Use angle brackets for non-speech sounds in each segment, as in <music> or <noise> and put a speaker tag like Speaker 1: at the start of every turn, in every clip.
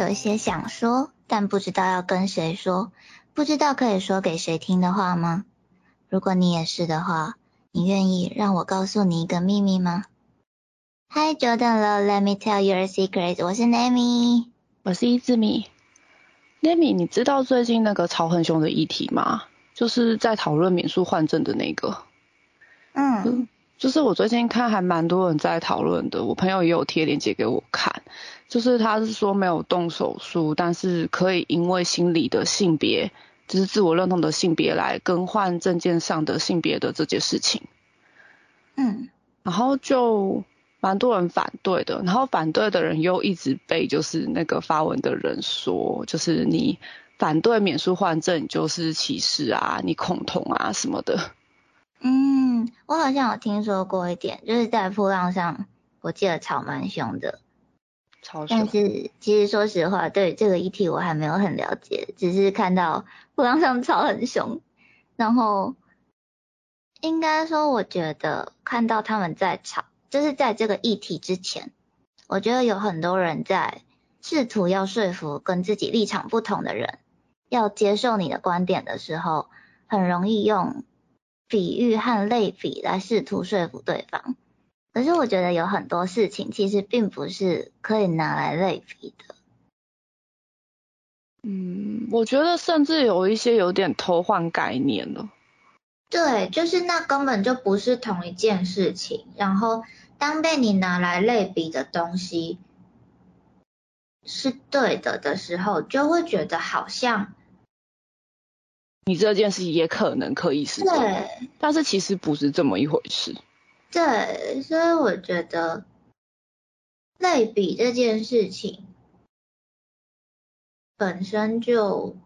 Speaker 1: 有一些想说，但不知道要跟谁说，不知道可以说给谁听的话吗？如果你也是的话，你愿意让我告诉你一个秘密吗？Hi Jordan，Let me tell you a secret。我是 Nami，
Speaker 2: 我是伊字米。Nami，你知道最近那个吵很凶的议题吗？就是在讨论免诉换证的那个。
Speaker 1: 嗯。
Speaker 2: 就是我最近看还蛮多人在讨论的，我朋友也有贴链接给我看。就是他是说没有动手术，但是可以因为心理的性别，就是自我认同的性别来更换证件上的性别的这件事情。
Speaker 1: 嗯，
Speaker 2: 然后就蛮多人反对的，然后反对的人又一直被就是那个发文的人说，就是你反对免诉换证就是歧视啊，你恐同啊什么的。
Speaker 1: 嗯，我好像有听说过一点，就是在铺浪上，我记得吵蛮凶的。
Speaker 2: 吵
Speaker 1: 但是其实说实话，对这个议题我还没有很了解，只是看到 <laughs> 铺浪上吵很凶。然后应该说，我觉得看到他们在吵，就是在这个议题之前，我觉得有很多人在试图要说服跟自己立场不同的人，要接受你的观点的时候，很容易用。比喻和类比来试图说服对方，可是我觉得有很多事情其实并不是可以拿来类比的。
Speaker 2: 嗯，我觉得甚至有一些有点偷换概念了。
Speaker 1: 对，就是那根本就不是同一件事情。然后当被你拿来类比的东西是对的的时候，就会觉得好像。
Speaker 2: 你这件事也可能可以是对，但是其实不是这么一回事。
Speaker 1: 对，所以我觉得类比这件事情本身就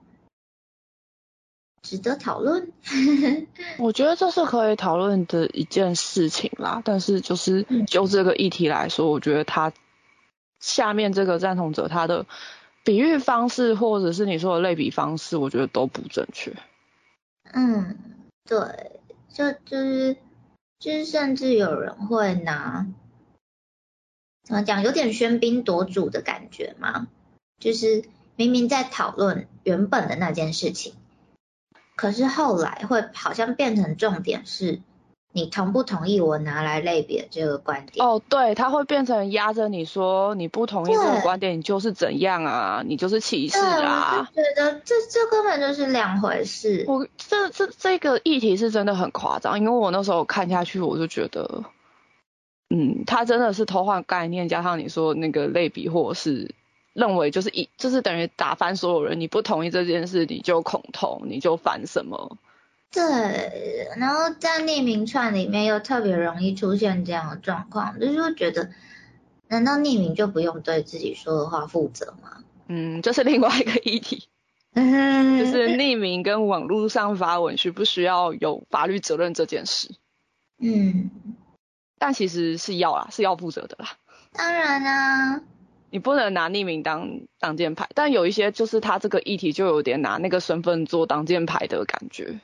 Speaker 1: 值得讨论。<laughs>
Speaker 2: 我觉得这是可以讨论的一件事情啦，但是就是就这个议题来说，我觉得他下面这个赞同者他的。比喻方式，或者是你说的类比方式，我觉得都不正确。
Speaker 1: 嗯，对，就就是就是，甚至有人会拿怎么讲，有点喧宾夺主的感觉嘛。就是明明在讨论原本的那件事情，可是后来会好像变成重点是。你同不同意我拿来类别这个观点？
Speaker 2: 哦，对，他会变成压着你说你不同意这个观点，你就是怎样啊？你就是歧视
Speaker 1: 啊？觉得这这根本就是两回事。
Speaker 2: 我这这这个议题是真的很夸张，因为我那时候看下去，我就觉得，嗯，他真的是偷换概念，加上你说那个类比，或者是认为就是一就是等于打翻所有人，你不同意这件事，你就恐同，你就反什么？
Speaker 1: 对，然后在匿名串里面又特别容易出现这样的状况，就是觉得，难道匿名就不用对自己说的话负责吗？
Speaker 2: 嗯，这是另外一个议题，<laughs> 就是匿名跟网络上发文需不需要有法律责任这件事。
Speaker 1: 嗯，
Speaker 2: 但其实是要啦，是要负责的啦。
Speaker 1: 当然啦，
Speaker 2: 你不能拿匿名当挡箭牌，但有一些就是他这个议题就有点拿那个身份做挡箭牌的感觉。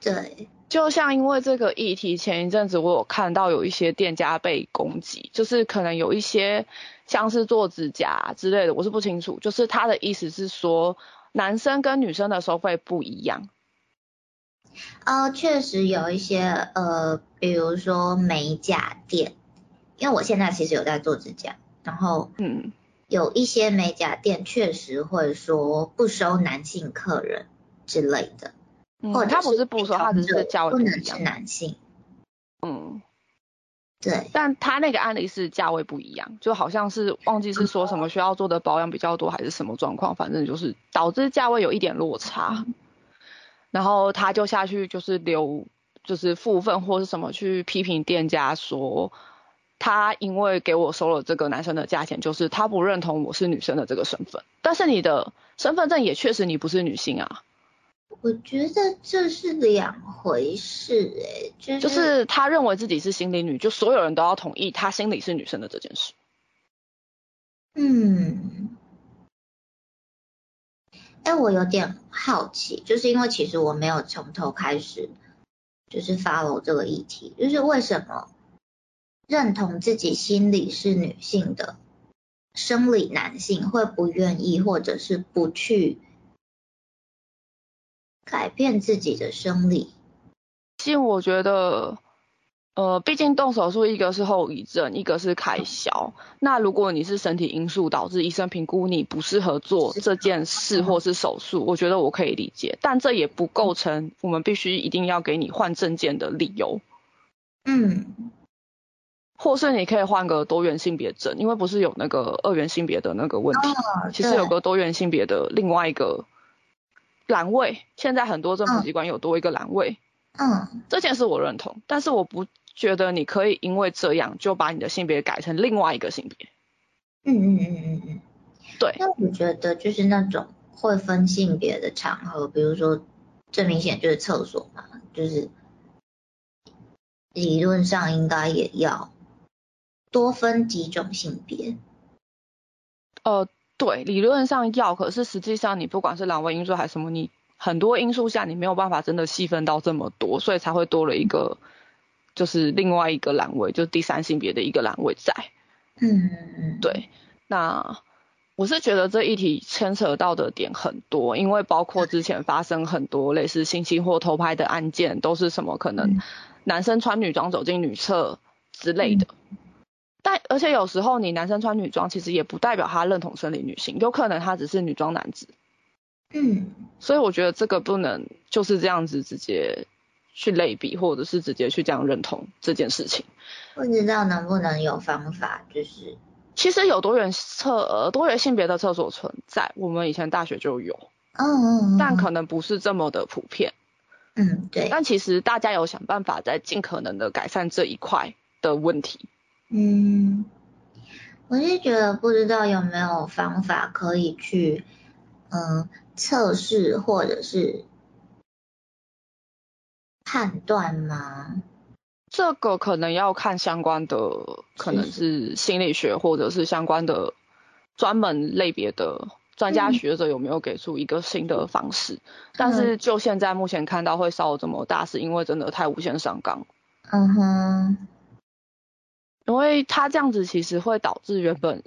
Speaker 1: 对，
Speaker 2: 就像因为这个议题，前一阵子我有看到有一些店家被攻击，就是可能有一些像是做指甲之类的，我是不清楚。就是他的意思是说，男生跟女生的收费不一样。
Speaker 1: 呃，确实有一些呃，比如说美甲店，因为我现在其实有在做指甲，然后
Speaker 2: 嗯，
Speaker 1: 有一些美甲店确实会说不收男性客人之类的。
Speaker 2: 哦，他不是不说，他只是价位
Speaker 1: 不能是男性。
Speaker 2: 嗯，
Speaker 1: 对。
Speaker 2: 但他那个案例是价位不一样，就好像是忘记是说什么需要做的保养比较多，还是什么状况，反正就是导致价位有一点落差。然后他就下去就是留就是负分或是什么去批评店家说，他因为给我收了这个男生的价钱，就是他不认同我是女生的这个身份。但是你的身份证也确实你不是女性啊。
Speaker 1: 我觉得这是两回事，哎，就是
Speaker 2: 就是他认为自己是心理女，就所有人都要同意他心里是女生的这件事。
Speaker 1: 嗯，哎，我有点好奇，就是因为其实我没有从头开始就是 follow 这个议题，就是为什么认同自己心里是女性的生理男性会不愿意或者是不去改变自己的生理。
Speaker 2: 其实我觉得。呃，毕竟动手术一个是后遗症，一个是开销。那如果你是身体因素导致医生评估你不适合做这件事或是手术，我觉得我可以理解，但这也不构成我们必须一定要给你换证件的理由。
Speaker 1: 嗯，
Speaker 2: 或是你可以换个多元性别证，因为不是有那个二元性别的那个问题，其实有个多元性别的另外一个栏位，现在很多政府机关有多一个栏位。
Speaker 1: 嗯，
Speaker 2: 这件事我认同，但是我不。觉得你可以因为这样就把你的性别改成另外一个性别。
Speaker 1: 嗯嗯嗯嗯嗯。
Speaker 2: 对。
Speaker 1: 那我觉得就是那种会分性别的场合，比如说最明显就是厕所嘛，就是理论上应该也要多分几种性别。
Speaker 2: 呃，对，理论上要，可是实际上你不管是两位因素还是什么，你很多因素下你没有办法真的细分到这么多，所以才会多了一个。就是另外一个栏位，就是第三性别的一个栏位在。
Speaker 1: 嗯。
Speaker 2: 对，那我是觉得这一题牵扯到的点很多，因为包括之前发生很多类似性侵或偷拍的案件，都是什么可能男生穿女装走进女厕之类的。但而且有时候你男生穿女装，其实也不代表他认同生理女性，有可能他只是女装男子。
Speaker 1: 嗯。
Speaker 2: 所以我觉得这个不能就是这样子直接。去类比，或者是直接去这样认同这件事情，
Speaker 1: 不知道能不能有方法，就是
Speaker 2: 其实有多元厕多元性别的厕所存在，我们以前大学就有，
Speaker 1: 嗯嗯，
Speaker 2: 但可能不是这么的普遍，
Speaker 1: 嗯对，
Speaker 2: 但其实大家有想办法在尽可能的改善这一块的问题，
Speaker 1: 嗯，我是觉得不知道有没有方法可以去嗯测试或者是。判断吗？
Speaker 2: 这个可能要看相关的，可能是心理学或者是相关的专门类别的专家学者有没有给出一个新的方式？但是就现在目前看到会烧这么大，是因为真的太无限上纲。
Speaker 1: 嗯哼，
Speaker 2: 因为他这样子其实会导致原本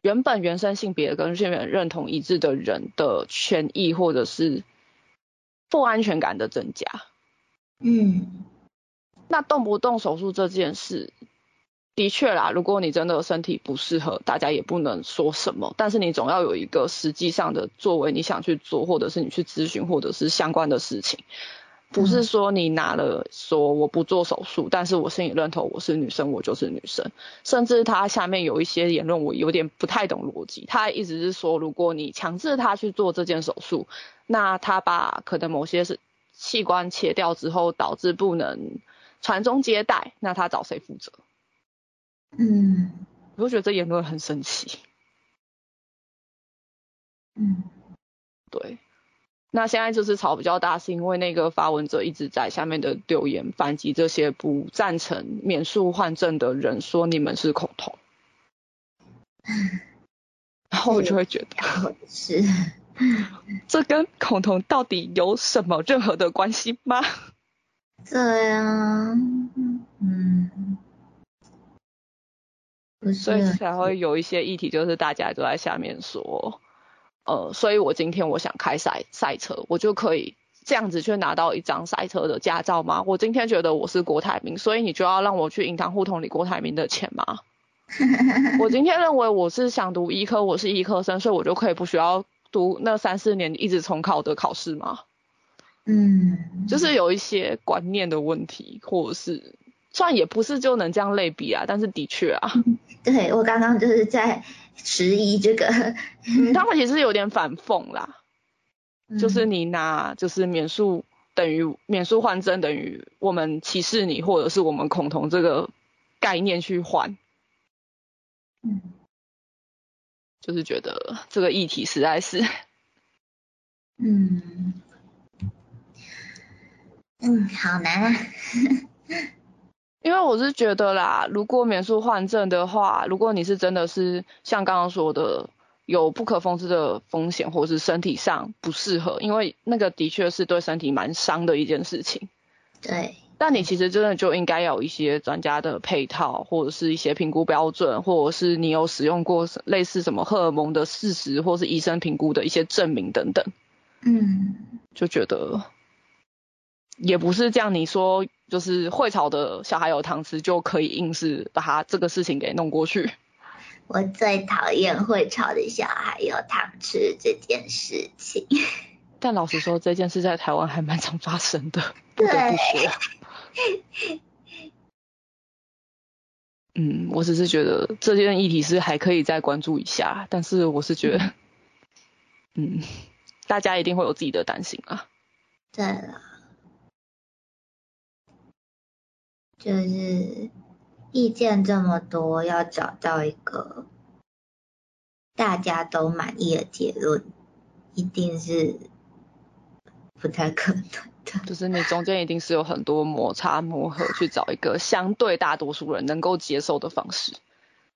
Speaker 2: 原本原生性别跟性别认同一致的人的权益或者是不安全感的增加。
Speaker 1: 嗯，
Speaker 2: 那动不动手术这件事，的确啦，如果你真的身体不适合，大家也不能说什么。但是你总要有一个实际上的作为，你想去做，或者是你去咨询，或者是相关的事情，不是说你拿了说我不做手术，但是我心里认同我是女生，我就是女生。甚至他下面有一些言论，我有点不太懂逻辑。他一直是说，如果你强制他去做这件手术，那他把可能某些是。器官切掉之后导致不能传宗接代，那他找谁负责？
Speaker 1: 嗯，
Speaker 2: 我觉得这言论很神奇。
Speaker 1: 嗯，
Speaker 2: 对。那现在就是吵比较大，是因为那个发文者一直在下面的留言反击这些不赞成免诉换证的人，说你们是恐同。然后我就会觉得
Speaker 1: 是。<laughs>
Speaker 2: 这跟恐同到底有什么任何的关系吗？
Speaker 1: 对啊，嗯，
Speaker 2: 所以才会有一些议题，就是大家都在下面说，呃，所以我今天我想开赛赛车，我就可以这样子去拿到一张赛车的驾照吗？我今天觉得我是郭台铭，所以你就要让我去银行户头里郭台铭的钱吗？<laughs> 我今天认为我是想读医科，我是医科生，所以我就可以不需要。读那三四年一直重考的考试吗？
Speaker 1: 嗯，
Speaker 2: 就是有一些观念的问题，或者是虽然也不是就能这样类比啊，但是的确啊，
Speaker 1: 对我刚刚就是在迟疑这个，
Speaker 2: 他们其实有点反讽啦，就是你拿就是免诉等于免诉换证等于我们歧视你，或者是我们恐同这个概念去换，
Speaker 1: 嗯。
Speaker 2: 就是觉得这个议题实在是，
Speaker 1: 嗯，嗯，好难啊。
Speaker 2: 因为我是觉得啦，如果免诉换证的话，如果你是真的是像刚刚说的有不可控制的风险，或是身体上不适合，因为那个的确是对身体蛮伤的一件事情。
Speaker 1: 对。
Speaker 2: 但你其实真的就应该有一些专家的配套，或者是一些评估标准，或者是你有使用过类似什么荷尔蒙的事实，或是医生评估的一些证明等等。
Speaker 1: 嗯，
Speaker 2: 就觉得也不是这样，你说就是会吵的小孩有糖吃就可以硬是把他这个事情给弄过去。<laughs>
Speaker 1: 我最讨厌会吵的小孩有糖吃这件事情。<laughs>
Speaker 2: 但老实说，这件事在台湾还蛮常发生的，不得不说。<laughs> 嗯，我只是觉得这件议题是还可以再关注一下，但是我是觉得，嗯，大家一定会有自己的担心啊。
Speaker 1: 对了，就是意见这么多，要找到一个大家都满意的结论，一定是不太可能的。
Speaker 2: 就是你中间一定是有很多摩擦磨合，去找一个相对大多数人能够接受的方式。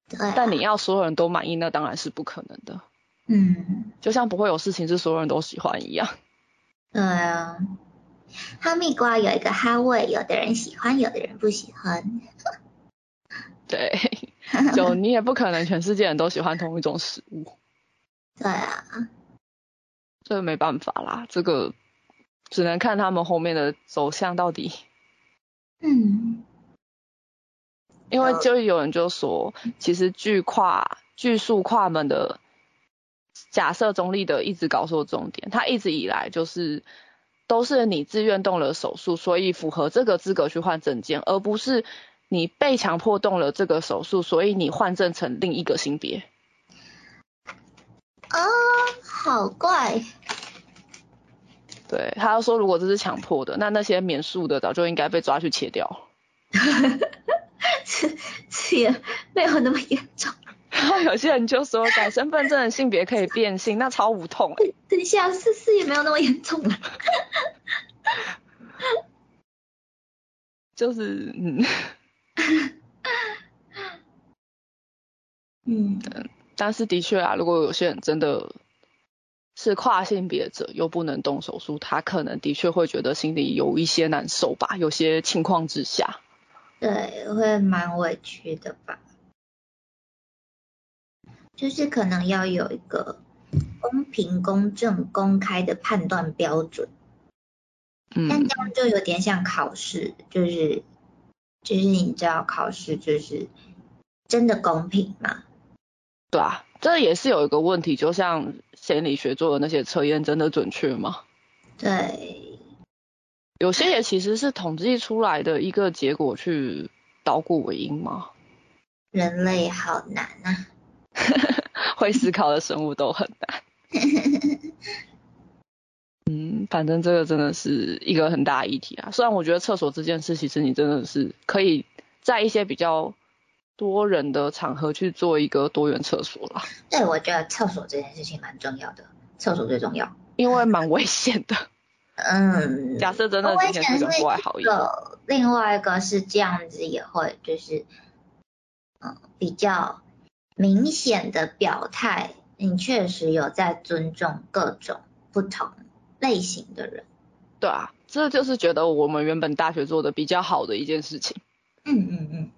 Speaker 1: 对。
Speaker 2: 但你要所有人都满意，那当然是不可能的。
Speaker 1: 嗯。
Speaker 2: 就像不会有事情是所有人都喜欢一样。
Speaker 1: 对啊。哈密瓜有一个哈味，有的人喜欢，有的人不喜欢。<laughs>
Speaker 2: 对。就你也不可能全世界人都喜欢同一种食物。<laughs>
Speaker 1: 对啊。
Speaker 2: 这个没办法啦，这个。只能看他们后面的走向到底。
Speaker 1: 嗯，
Speaker 2: 因为就有人就说，其实巨跨巨数跨门的假设中立的一直搞错重点，他一直以来就是都是你自愿动了手术，所以符合这个资格去换证件，而不是你被强迫动了这个手术，所以你换证成另一个性别。
Speaker 1: 啊，好怪。
Speaker 2: 对，他说如果这是强迫的，那那些免诉的早就应该被抓去切掉。<laughs>
Speaker 1: 是是也没有那么严重。<laughs>
Speaker 2: 然后有些人就说改身份证的性别可以变性，那超无痛哎。
Speaker 1: 等一下，是是也没有那么严重了。<laughs>
Speaker 2: 就是 <laughs> 嗯。
Speaker 1: 嗯。
Speaker 2: 但是的确啊，如果有些人真的。是跨性别者又不能动手术，他可能的确会觉得心里有一些难受吧，有些情况之下，
Speaker 1: 对，会蛮委屈的吧。就是可能要有一个公平、公正、公开的判断标准。
Speaker 2: 嗯。
Speaker 1: 但这样就有点像考试，就是就是你知道考试就是真的公平吗？
Speaker 2: 对啊。这也是有一个问题，就像心理学做的那些测验，真的准确吗？
Speaker 1: 对，
Speaker 2: 有些也其实是统计出来的一个结果去捣鼓尾音吗？
Speaker 1: 人类好难啊，<laughs>
Speaker 2: 会思考的生物都很难。<laughs> 嗯，反正这个真的是一个很大的议题啊。虽然我觉得厕所这件事，其实你真的是可以在一些比较。多人的场合去做一个多元厕所了。<laughs>
Speaker 1: 对，我觉得厕所这件事情蛮重要的，厕所最重要，
Speaker 2: 因为蛮危险的。<laughs>
Speaker 1: 嗯，
Speaker 2: 假设真的今天是个户外好一点。
Speaker 1: 另外一个是这样子，也会就是嗯比较明显的表态，你确实有在尊重各种不同类型的人。
Speaker 2: 对啊，这就是觉得我们原本大学做的比较好的一件事情。
Speaker 1: 嗯嗯嗯。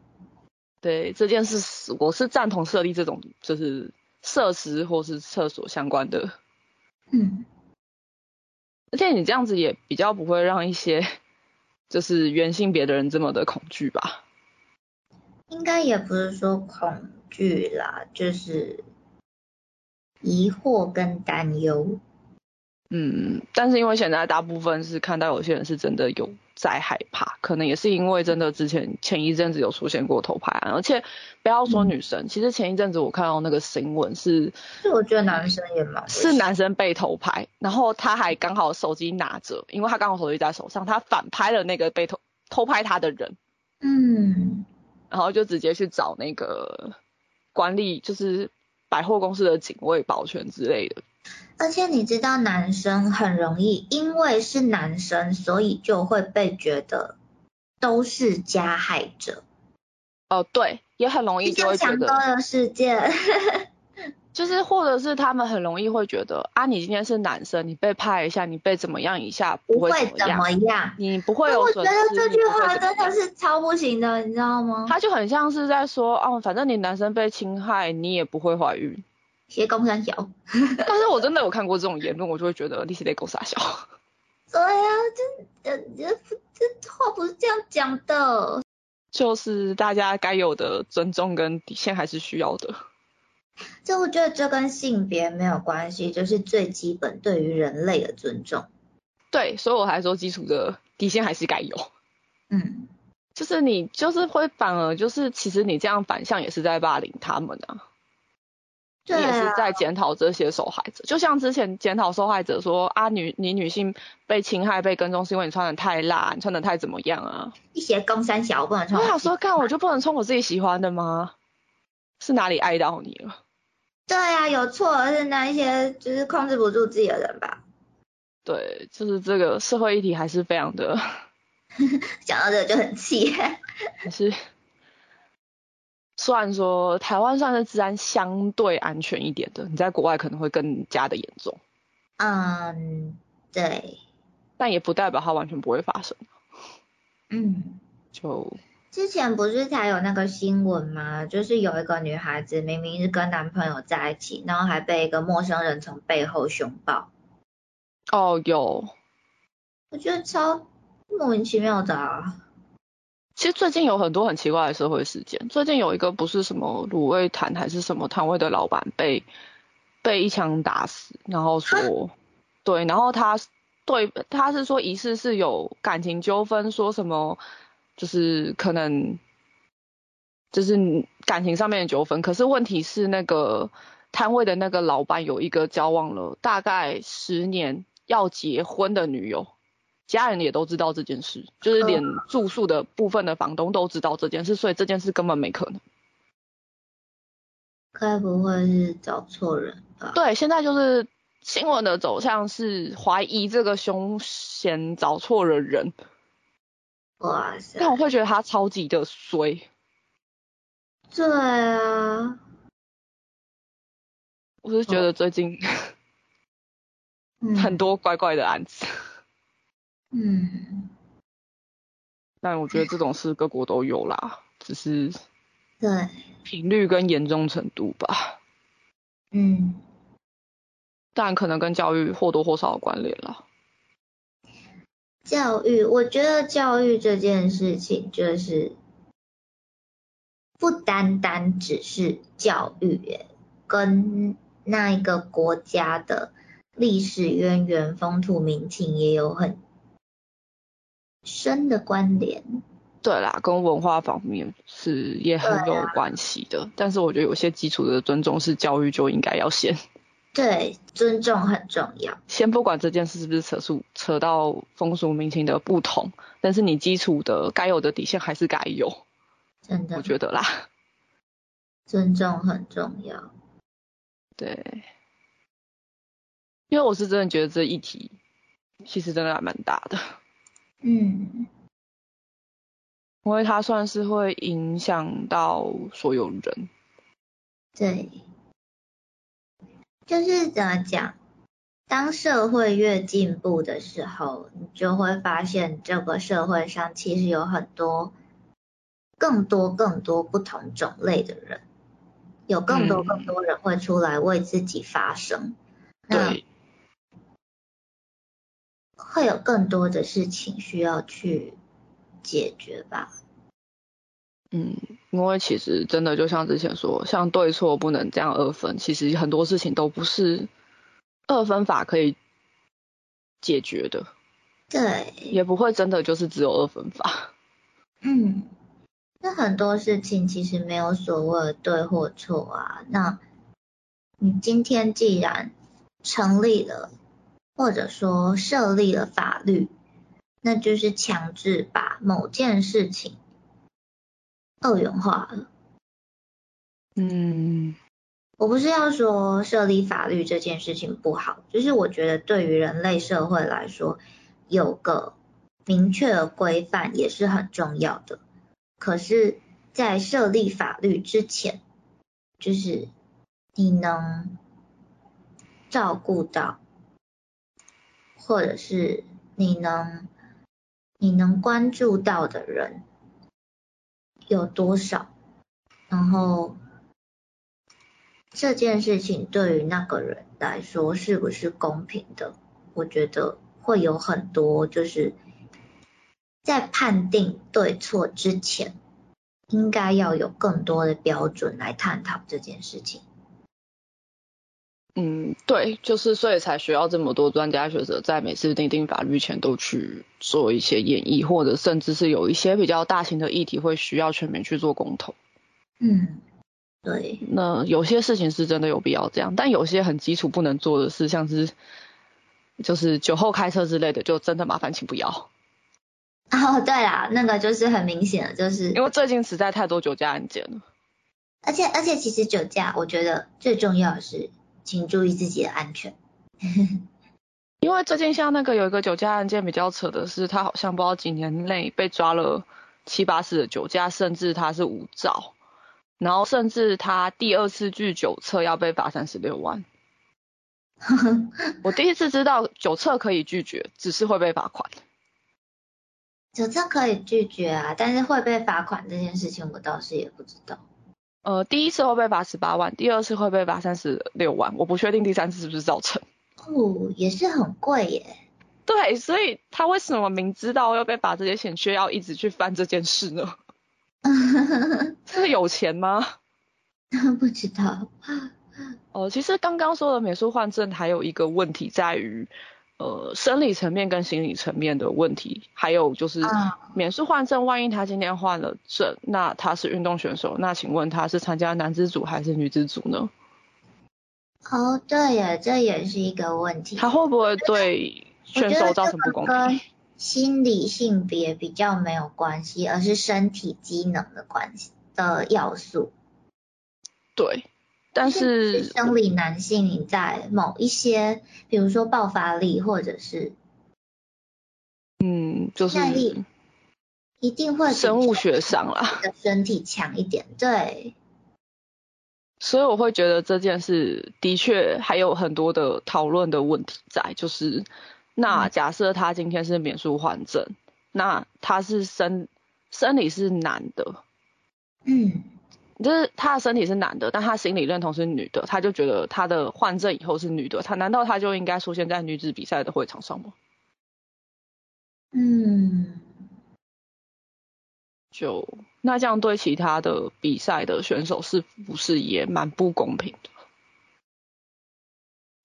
Speaker 2: 对这件事，我是赞同设立这种就是设施或是厕所相关的。
Speaker 1: 嗯，
Speaker 2: 而且你这样子也比较不会让一些就是原性别的人这么的恐惧吧？
Speaker 1: 应该也不是说恐惧啦，就是疑惑跟担忧。
Speaker 2: 嗯，但是因为现在大部分是看到有些人是真的有在害怕，可能也是因为真的之前前一阵子有出现过偷拍案，而且不要说女生，其实前一阵子我看到那个新闻是，
Speaker 1: 是我觉得男生也蛮
Speaker 2: 是男生被偷拍，然后他还刚好手机拿着，因为他刚好手机在手上，他反拍了那个被偷偷拍他的人，
Speaker 1: 嗯，
Speaker 2: 然后就直接去找那个管理就是百货公司的警卫保全之类的。
Speaker 1: 而且你知道，男生很容易，因为是男生，所以就会被觉得都是加害者。
Speaker 2: 哦，对，也很容易就会觉得。
Speaker 1: 强哥的世界。<laughs>
Speaker 2: 就是或者是他们很容易会觉得啊，你今天是男生，你被拍一下，你被怎么样一下
Speaker 1: 不
Speaker 2: 会
Speaker 1: 怎么样，
Speaker 2: 你不会有
Speaker 1: 我觉得这句话真
Speaker 2: 的
Speaker 1: 是超不行的，你知道吗？
Speaker 2: 他就很像是在说哦，反正你男生被侵害，你也不会怀孕。
Speaker 1: 斜公三小。<laughs>
Speaker 2: 但是我真的有看过这种言论，我就会觉得你是在狗傻笑。
Speaker 1: 对呀，这这这话不是这样讲的。
Speaker 2: 就是大家该有的尊重跟底线还是需要的。
Speaker 1: 就我觉得这跟性别没有关系，就是最基本对于人类的尊重。
Speaker 2: 对，所以我还说基础的底线还是该有。
Speaker 1: 嗯，
Speaker 2: 就是你就是会反而就是其实你这样反向也是在霸凌他们啊。
Speaker 1: 对
Speaker 2: 也是在检讨这些受害者，就像之前检讨受害者说啊女你女性被侵害被跟踪是因为你穿的太辣，你穿的太怎么样啊？
Speaker 1: 一些公三小不能穿。
Speaker 2: 我想说，干我就不能穿我自己喜欢的吗？是哪里爱到你了？
Speaker 1: 对啊，有错的是那一些就是控制不住自己的人吧？
Speaker 2: 对，就是这个社会议题还是非常的，<laughs>
Speaker 1: 讲到这个就很气。<laughs>
Speaker 2: 还是，虽然说台湾算是治安相对安全一点的，你在国外可能会更加的严重。
Speaker 1: 嗯，对。
Speaker 2: 但也不代表它完全不会发生。
Speaker 1: 嗯。
Speaker 2: 就。
Speaker 1: 之前不是才有那个新闻吗？就是有一个女孩子明明是跟男朋友在一起，然后还被一个陌生人从背后熊抱。
Speaker 2: 哦，有。
Speaker 1: 我觉得超莫名其妙的啊。
Speaker 2: 其实最近有很多很奇怪的社会事件。最近有一个不是什么卤味摊还是什么摊位的老板被被一枪打死，然后说对，然后他对他是说疑似是有感情纠纷，说什么。就是可能，就是感情上面的纠纷。可是问题是，那个摊位的那个老板有一个交往了大概十年要结婚的女友，家人也都知道这件事，就是连住宿的部分的房东都知道这件事，所以这件事根本没可能。
Speaker 1: 该不会是找错人吧？
Speaker 2: 对，现在就是新闻的走向是怀疑这个凶嫌找错了人。
Speaker 1: 哇塞！
Speaker 2: 但我会觉得他超级的衰。
Speaker 1: 对啊，
Speaker 2: 我是觉得最近 <laughs> 很多怪怪的案子。
Speaker 1: 嗯。
Speaker 2: 但我觉得这种事各国都有啦，只是
Speaker 1: 对
Speaker 2: 频率跟严重程度吧。
Speaker 1: 嗯。
Speaker 2: 但可能跟教育或多或少有关联了。
Speaker 1: 教育，我觉得教育这件事情就是不单单只是教育，跟那一个国家的历史渊源、风土民情也有很深的关联。
Speaker 2: 对啦，跟文化方面是也很有关系的。但是我觉得有些基础的尊重是教育就应该要先。
Speaker 1: 对，尊重很重要。
Speaker 2: 先不管这件事是不是扯出扯到风俗民情的不同，但是你基础的该有的底线还是该有。
Speaker 1: 真的，
Speaker 2: 我觉得啦。
Speaker 1: 尊重很重要。
Speaker 2: 对，因为我是真的觉得这议题其实真的还蛮大的。
Speaker 1: 嗯。
Speaker 2: 因为它算是会影响到所有人。
Speaker 1: 对。就是怎么讲，当社会越进步的时候，你就会发现这个社会上其实有很多更多更多不同种类的人，有更多更多人会出来为自己发声，那会有更多的事情需要去解决吧。
Speaker 2: 嗯，因为其实真的就像之前说，像对错不能这样二分，其实很多事情都不是二分法可以解决的。
Speaker 1: 对。
Speaker 2: 也不会真的就是只有二分法。
Speaker 1: 嗯，那很多事情其实没有所谓的对或错啊。那你今天既然成立了，或者说设立了法律，那就是强制把某件事情。二元化了。
Speaker 2: 嗯，
Speaker 1: 我不是要说设立法律这件事情不好，就是我觉得对于人类社会来说，有个明确的规范也是很重要的。可是，在设立法律之前，就是你能照顾到，或者是你能你能关注到的人有多少，然后这件事情对于那个人来说是不是公平的？我觉得会有很多，就是在判定对错之前，应该要有更多的标准来探讨这件事情。
Speaker 2: 嗯，对，就是所以才需要这么多专家学者在每次订定法律前都去做一些演绎，或者甚至是有一些比较大型的议题会需要全民去做公投。
Speaker 1: 嗯，对。
Speaker 2: 那有些事情是真的有必要这样，但有些很基础不能做的事，像是就是酒后开车之类的，就真的麻烦请不要。<laughs>
Speaker 1: 哦，对啦，那个就是很明显的，就是
Speaker 2: 因为最近实在太多酒驾案件了。
Speaker 1: 而且而且，其实酒驾，我觉得最重要的是。请注意自己的安全。<laughs>
Speaker 2: 因为最近像那个有一个酒驾案件比较扯的是，他好像不知道几年内被抓了七八次的酒驾，甚至他是无照，然后甚至他第二次拒酒测要被罚三十六万。<laughs> 我第一次知道酒测可以拒绝，只是会被罚款。
Speaker 1: 酒测可以拒绝啊，但是会被罚款这件事情，我倒是也不知道。
Speaker 2: 呃，第一次会被罚十八万，第二次会被罚三十六万，我不确定第三次是不是造成。
Speaker 1: 哦，也是很贵耶。
Speaker 2: 对，所以他为什么明知道要被罚这些钱，却要一直去翻这件事呢？<laughs> 是有钱吗？<laughs>
Speaker 1: 不知道。
Speaker 2: 哦，其实刚刚说的美术换证还有一个问题在于。呃，生理层面跟心理层面的问题，还有就是免试换证，万一他今天换了证，那他是运动选手，那请问他是参加男子组还是女子组呢？
Speaker 1: 哦，对呀，这也是一个问题。
Speaker 2: 他会不会对选手造成不公平？
Speaker 1: 心理性别比较没有关系，而是身体机能的关系的要素。
Speaker 2: 对。但是
Speaker 1: 生理男性在某一些，比如说爆发力或者是，
Speaker 2: 嗯，就是
Speaker 1: 一定会
Speaker 2: 生物学上啦，
Speaker 1: 的身体强一点，对。
Speaker 2: 所以我会觉得这件事的确还有很多的讨论的问题在，就是那假设他今天是免术患症，那他是生生理是男的，
Speaker 1: 嗯。
Speaker 2: 就是他的身体是男的，但他心理认同是女的，他就觉得他的换证以后是女的，他难道他就应该出现在女子比赛的会场上吗？
Speaker 1: 嗯，
Speaker 2: 就那这样对其他的比赛的选手是不是也蛮不公平的？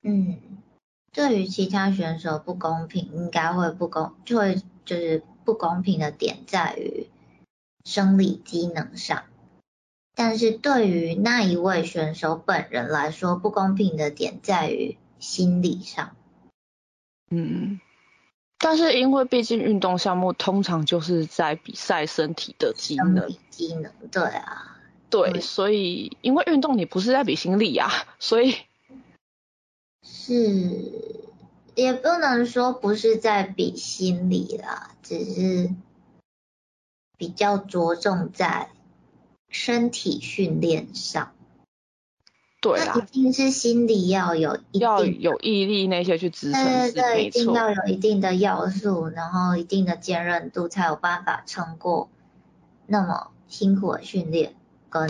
Speaker 1: 嗯，对于其他选手不公平，应该会不公，就会就是不公平的点在于生理机能上。但是对于那一位选手本人来说，不公平的点在于心理上。
Speaker 2: 嗯，但是因为毕竟运动项目通常就是在比赛身体的机能，
Speaker 1: 机能，对啊，
Speaker 2: 对，所以因为运动你不是在比心理啊，所以
Speaker 1: 是也不能说不是在比心理啦，只是比较着重在。身体训练上，
Speaker 2: 对啦，
Speaker 1: 一定是心理要有
Speaker 2: 要有毅力那些去支撑，
Speaker 1: 对对对，一定要有一定的要素，然后一定的坚韧度，才有办法撑过那么辛苦的训练跟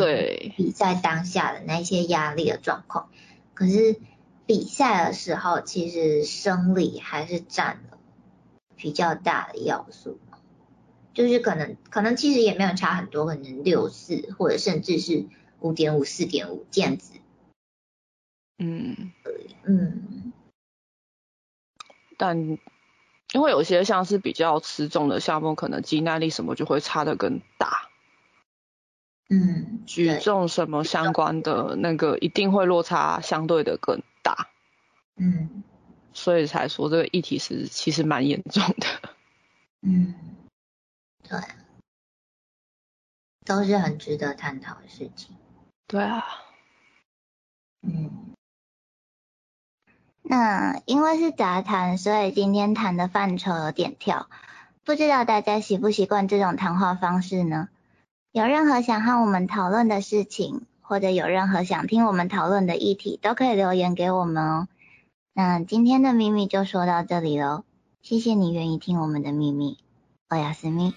Speaker 1: 比赛当下的那些压力的状况。可是比赛的时候，其实生理还是占了比较大的要素。就是可能可能其实也没有差很多，可能六四或者甚至是五点五四点五这样子。
Speaker 2: 嗯
Speaker 1: 嗯。
Speaker 2: 但因为有些像是比较吃重的项目，可能肌耐力什么就会差的更大。
Speaker 1: 嗯。
Speaker 2: 举重什么相关的那个一定会落差相对的更大。
Speaker 1: 嗯。
Speaker 2: 所以才说这个议题是其实蛮严重的。
Speaker 1: 嗯。对，都是很值得探讨的事情。
Speaker 2: 对啊，
Speaker 1: 嗯，那因为是杂谈，所以今天谈的范畴有点跳，不知道大家习不习惯这种谈话方式呢？有任何想和我们讨论的事情，或者有任何想听我们讨论的议题，都可以留言给我们哦。那今天的秘密就说到这里喽，谢谢你愿意听我们的秘密，欧雅斯密。